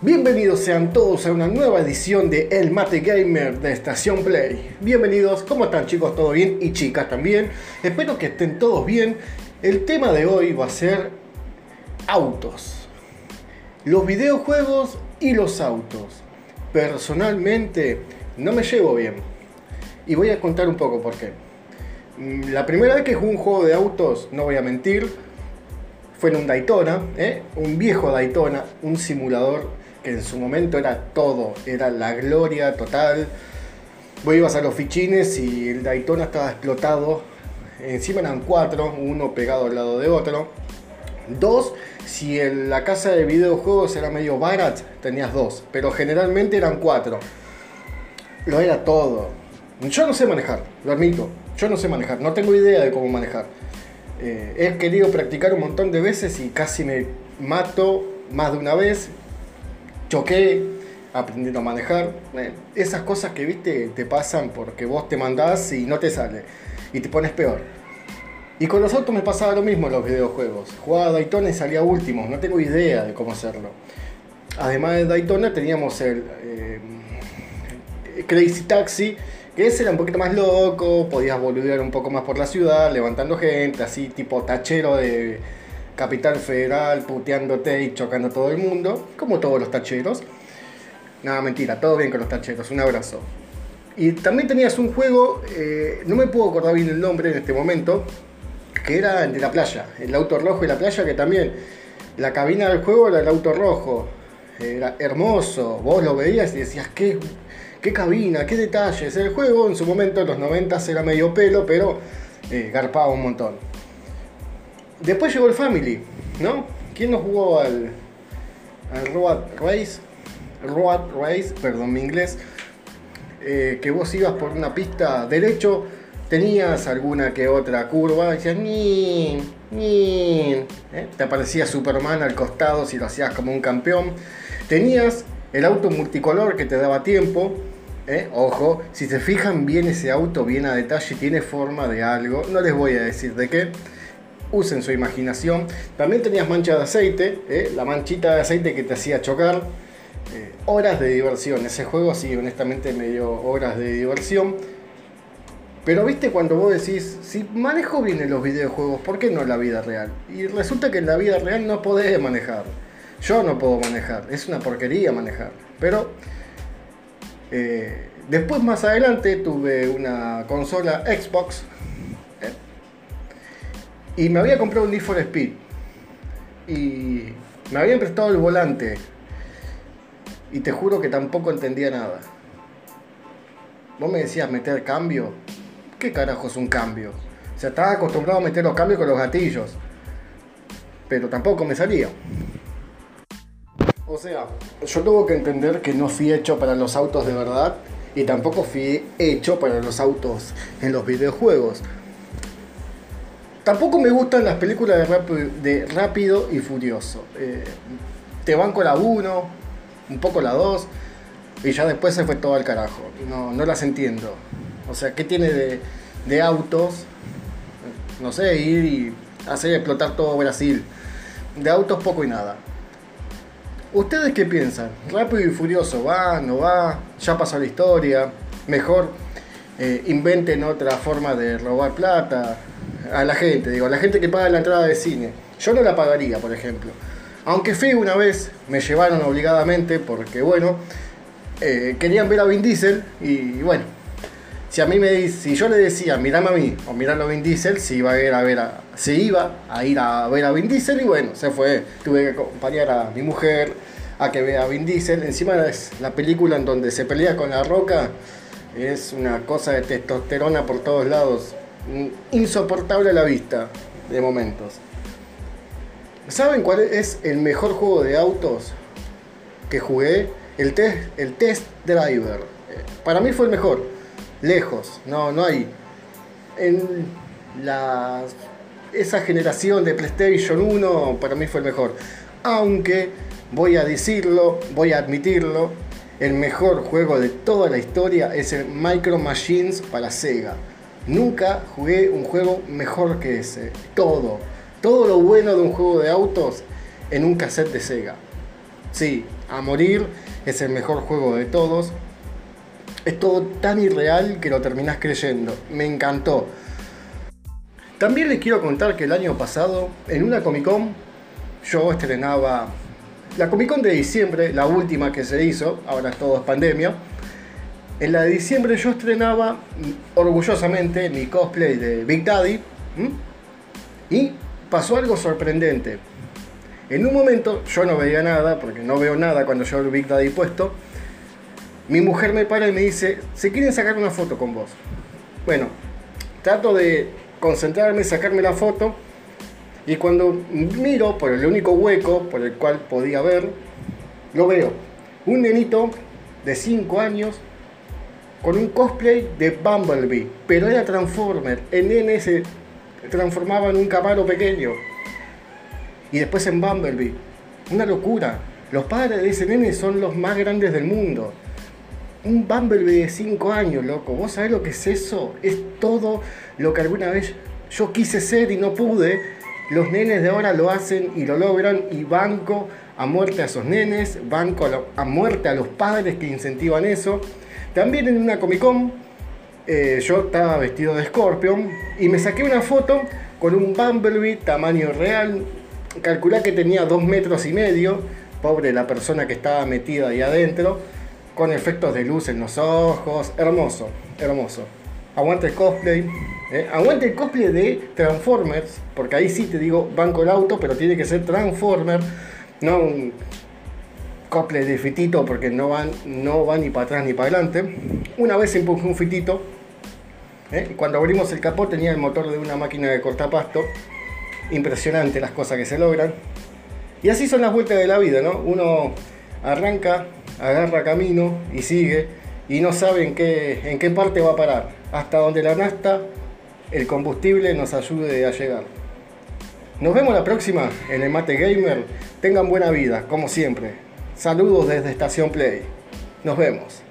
Bienvenidos sean todos a una nueva edición de El Mate Gamer de Estación Play. Bienvenidos, ¿cómo están chicos? ¿Todo bien? Y chicas también. Espero que estén todos bien. El tema de hoy va a ser autos. Los videojuegos y los autos. Personalmente no me llevo bien. Y voy a contar un poco por qué. Mm, La primera vez que jugué un juego de autos, no voy a mentir, fue en un Daytona, ¿eh? un viejo Daytona, un simulador en su momento era todo, era la gloria total. Vos ibas a los fichines y el Daytona estaba explotado. Encima eran cuatro, uno pegado al lado de otro. Dos, si en la casa de videojuegos era medio barat, tenías dos, pero generalmente eran cuatro. Lo era todo. Yo no sé manejar, lo admito. Yo no sé manejar, no tengo idea de cómo manejar. Eh, he querido practicar un montón de veces y casi me mato más de una vez. Choqué aprendiendo a manejar. Eh, esas cosas que viste te pasan porque vos te mandás y no te sale. Y te pones peor. Y con los autos me pasaba lo mismo en los videojuegos. Jugaba Daytona y salía último. No tengo idea de cómo hacerlo. Además de Daytona teníamos el eh, Crazy Taxi que ese era un poquito más loco, podías boludear un poco más por la ciudad, levantando gente, así tipo tachero de Capital Federal, puteándote y chocando a todo el mundo, como todos los tacheros. Nada, mentira, todo bien con los tacheros, un abrazo. Y también tenías un juego, eh, no me puedo acordar bien el nombre en este momento, que era el de la playa, el auto rojo y la playa, que también la cabina del juego era el auto rojo, era hermoso, vos lo veías y decías, qué qué cabina, qué detalles. El juego en su momento, en los 90 era medio pelo, pero eh, garpaba un montón. Después llegó el Family, ¿no? ¿Quién no jugó al, al Road Race? Road Race, perdón mi inglés. Eh, que vos ibas por una pista derecho, tenías alguna que otra curva, decías ni, ni, ¿eh? te aparecía Superman al costado si lo hacías como un campeón. Tenías el auto multicolor que te daba tiempo. ¿eh? Ojo, si se fijan bien ese auto, bien a detalle, tiene forma de algo. No les voy a decir de qué. Usen su imaginación. También tenías mancha de aceite, ¿eh? la manchita de aceite que te hacía chocar. Eh, horas de diversión. Ese juego sí, honestamente me dio horas de diversión. Pero viste cuando vos decís, si manejo bien en los videojuegos, ¿por qué no en la vida real? Y resulta que en la vida real no podés manejar. Yo no puedo manejar, es una porquería manejar. Pero eh, después más adelante tuve una consola Xbox y me había comprado un Need for Speed. Y me habían prestado el volante. Y te juro que tampoco entendía nada. Vos me decías meter cambio. ¿Qué carajo es un cambio? O sea, estaba acostumbrado a meter los cambios con los gatillos. Pero tampoco me salía. O sea, yo tengo que entender que no fui hecho para los autos de verdad y tampoco fui hecho para los autos en los videojuegos. Tampoco me gustan las películas de, rápido, y Furioso. Eh, te banco la 1, un poco la 2 y ya después se fue todo al carajo. No, las entiendo. O sea, ¿qué tiene de, de autos? No sé, ir y hacer explotar todo Brasil. De autos poco y nada. ¿Ustedes qué piensan? ¿Rápido y Furioso va, no va? ¿Ya pasó la historia? ¿Mejor eh, inventen otra forma de robar plata? A la gente, digo, a la gente que paga la entrada de cine. Yo no la pagaría, por ejemplo. Aunque fui una vez, me llevaron obligadamente porque, bueno, eh, querían ver a Vin Diesel y, bueno, si a mí me si yo le decía, mirame a o mirando a Vin Diesel, se iba a ir a ver a, se iba a ir a ver a Vin Diesel y bueno, se fue. Tuve que acompañar a mi mujer a que vea a Vin Diesel. Encima es la película en donde se pelea con la roca. Es una cosa de testosterona por todos lados. Insoportable a la vista de momentos. ¿Saben cuál es el mejor juego de autos que jugué? El test, el test Driver. Para mí fue el mejor lejos, no, no hay. En la, esa generación de PlayStation 1 para mí fue el mejor. Aunque voy a decirlo, voy a admitirlo, el mejor juego de toda la historia es el Micro Machines para Sega. Nunca jugué un juego mejor que ese. Todo, todo lo bueno de un juego de autos en un cassette de Sega. Sí, a morir es el mejor juego de todos. Es todo tan irreal que lo terminás creyendo. Me encantó. También les quiero contar que el año pasado, en una Comic Con, yo estrenaba la Comic Con de diciembre, la última que se hizo, ahora todo es pandemia. En la de diciembre yo estrenaba orgullosamente mi cosplay de Big Daddy. Y pasó algo sorprendente. En un momento yo no veía nada, porque no veo nada cuando yo el Big Daddy puesto. Mi mujer me para y me dice, ¿se quieren sacar una foto con vos? Bueno, trato de concentrarme, sacarme la foto. Y cuando miro por el único hueco por el cual podía ver, lo veo. Un nenito de 5 años con un cosplay de Bumblebee, pero era Transformer. El nene se transformaba en un camaro pequeño. Y después en Bumblebee. Una locura. Los padres de ese nene son los más grandes del mundo. Un Bumblebee de 5 años, loco. ¿Vos sabés lo que es eso? Es todo lo que alguna vez yo quise ser y no pude. Los nenes de ahora lo hacen y lo logran y banco a muerte a esos nenes, banco a, a muerte a los padres que incentivan eso. También en una Comic Con eh, yo estaba vestido de Scorpion y me saqué una foto con un Bumblebee tamaño real. Calculé que tenía dos metros y medio. Pobre la persona que estaba metida ahí adentro. Con efectos de luz en los ojos. Hermoso, hermoso. Aguante el cosplay. Eh. Aguante el cosplay de Transformers. Porque ahí sí te digo banco el auto, pero tiene que ser Transformer. No un cosplay de fitito porque no van, no van ni para atrás ni para adelante. Una vez empujé un fitito ¿eh? Cuando abrimos el capó tenía el motor de una máquina de cortapasto. Impresionante las cosas que se logran. Y así son las vueltas de la vida, ¿no? Uno arranca, agarra camino y sigue y no sabe en qué, en qué parte va a parar. Hasta donde la nasta, el combustible nos ayude a llegar. Nos vemos la próxima en el Mate Gamer. Tengan buena vida, como siempre. Saludos desde Estación Play. Nos vemos.